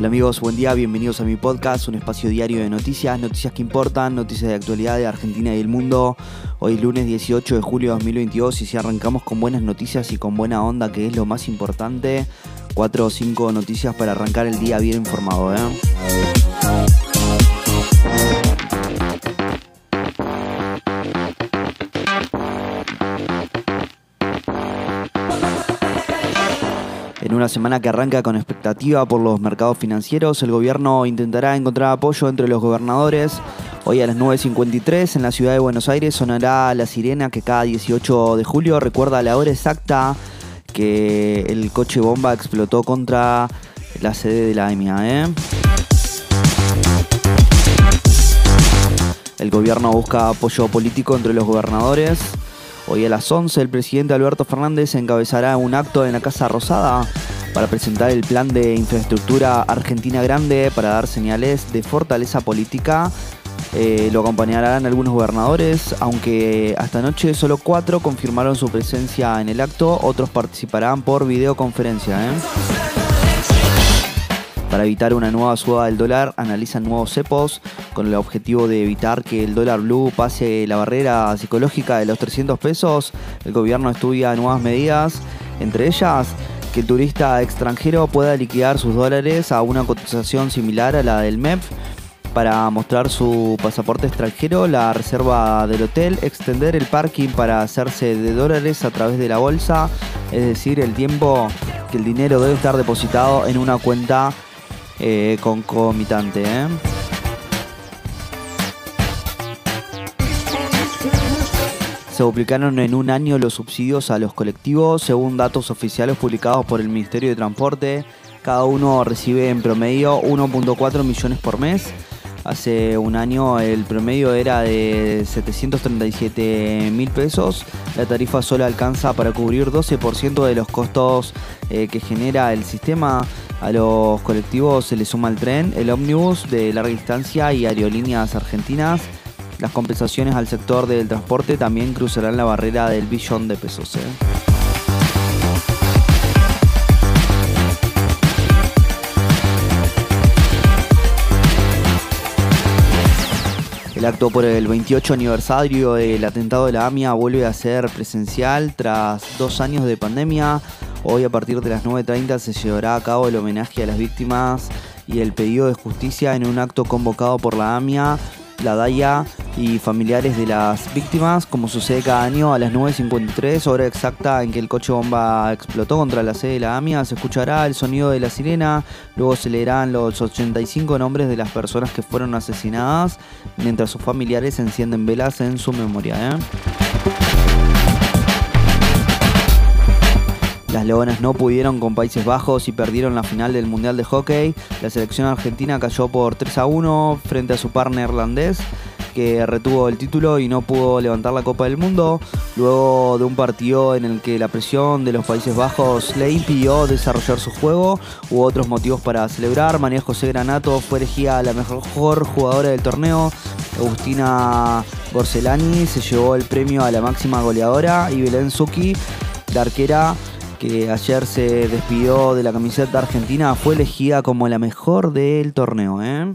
Hola amigos, buen día, bienvenidos a mi podcast, un espacio diario de noticias, noticias que importan, noticias de actualidad de Argentina y del mundo. Hoy lunes 18 de julio de 2022 y si arrancamos con buenas noticias y con buena onda, que es lo más importante, cuatro o cinco noticias para arrancar el día bien informado. ¿eh? Una semana que arranca con expectativa por los mercados financieros, el gobierno intentará encontrar apoyo entre los gobernadores. Hoy a las 9.53 en la ciudad de Buenos Aires sonará la sirena que cada 18 de julio recuerda la hora exacta que el coche bomba explotó contra la sede de la AMIA. ¿eh? El gobierno busca apoyo político entre los gobernadores. Hoy a las 11 el presidente Alberto Fernández encabezará un acto en la Casa Rosada para presentar el plan de infraestructura Argentina Grande para dar señales de fortaleza política. Eh, lo acompañarán algunos gobernadores, aunque hasta anoche solo cuatro confirmaron su presencia en el acto, otros participarán por videoconferencia. ¿eh? Para evitar una nueva suba del dólar, analizan nuevos cepos con el objetivo de evitar que el dólar blue pase la barrera psicológica de los 300 pesos. El gobierno estudia nuevas medidas, entre ellas que el turista extranjero pueda liquidar sus dólares a una cotización similar a la del MEP para mostrar su pasaporte extranjero, la reserva del hotel, extender el parking para hacerse de dólares a través de la bolsa, es decir, el tiempo que el dinero debe estar depositado en una cuenta eh, concomitante. ¿eh? Se duplicaron en un año los subsidios a los colectivos, según datos oficiales publicados por el Ministerio de Transporte. Cada uno recibe en promedio 1.4 millones por mes. Hace un año el promedio era de 737 mil pesos. La tarifa solo alcanza para cubrir 12% de los costos eh, que genera el sistema. A los colectivos se le suma el tren, el ómnibus de larga distancia y aerolíneas argentinas. Las compensaciones al sector del transporte también cruzarán la barrera del billón de pesos. ¿eh? El acto por el 28 aniversario del atentado de la AMIA vuelve a ser presencial tras dos años de pandemia. Hoy a partir de las 9.30 se llevará a cabo el homenaje a las víctimas y el pedido de justicia en un acto convocado por la AMIA la DAIA y familiares de las víctimas, como sucede cada año a las 9.53, hora exacta en que el coche bomba explotó contra la sede de la AMIA, se escuchará el sonido de la sirena, luego se leerán los 85 nombres de las personas que fueron asesinadas, mientras sus familiares encienden velas en su memoria. ¿eh? Las Leonas no pudieron con Países Bajos y perdieron la final del Mundial de Hockey. La selección argentina cayó por 3 a 1 frente a su par neerlandés que retuvo el título y no pudo levantar la Copa del Mundo, luego de un partido en el que la presión de los Países Bajos le impidió desarrollar su juego, hubo otros motivos para celebrar. María José Granato fue elegida la mejor jugadora del torneo, Agustina Borcelani se llevó el premio a la máxima goleadora y Belén Zucchi, la arquera, que ayer se despidió de la camiseta argentina, fue elegida como la mejor del torneo. ¿eh?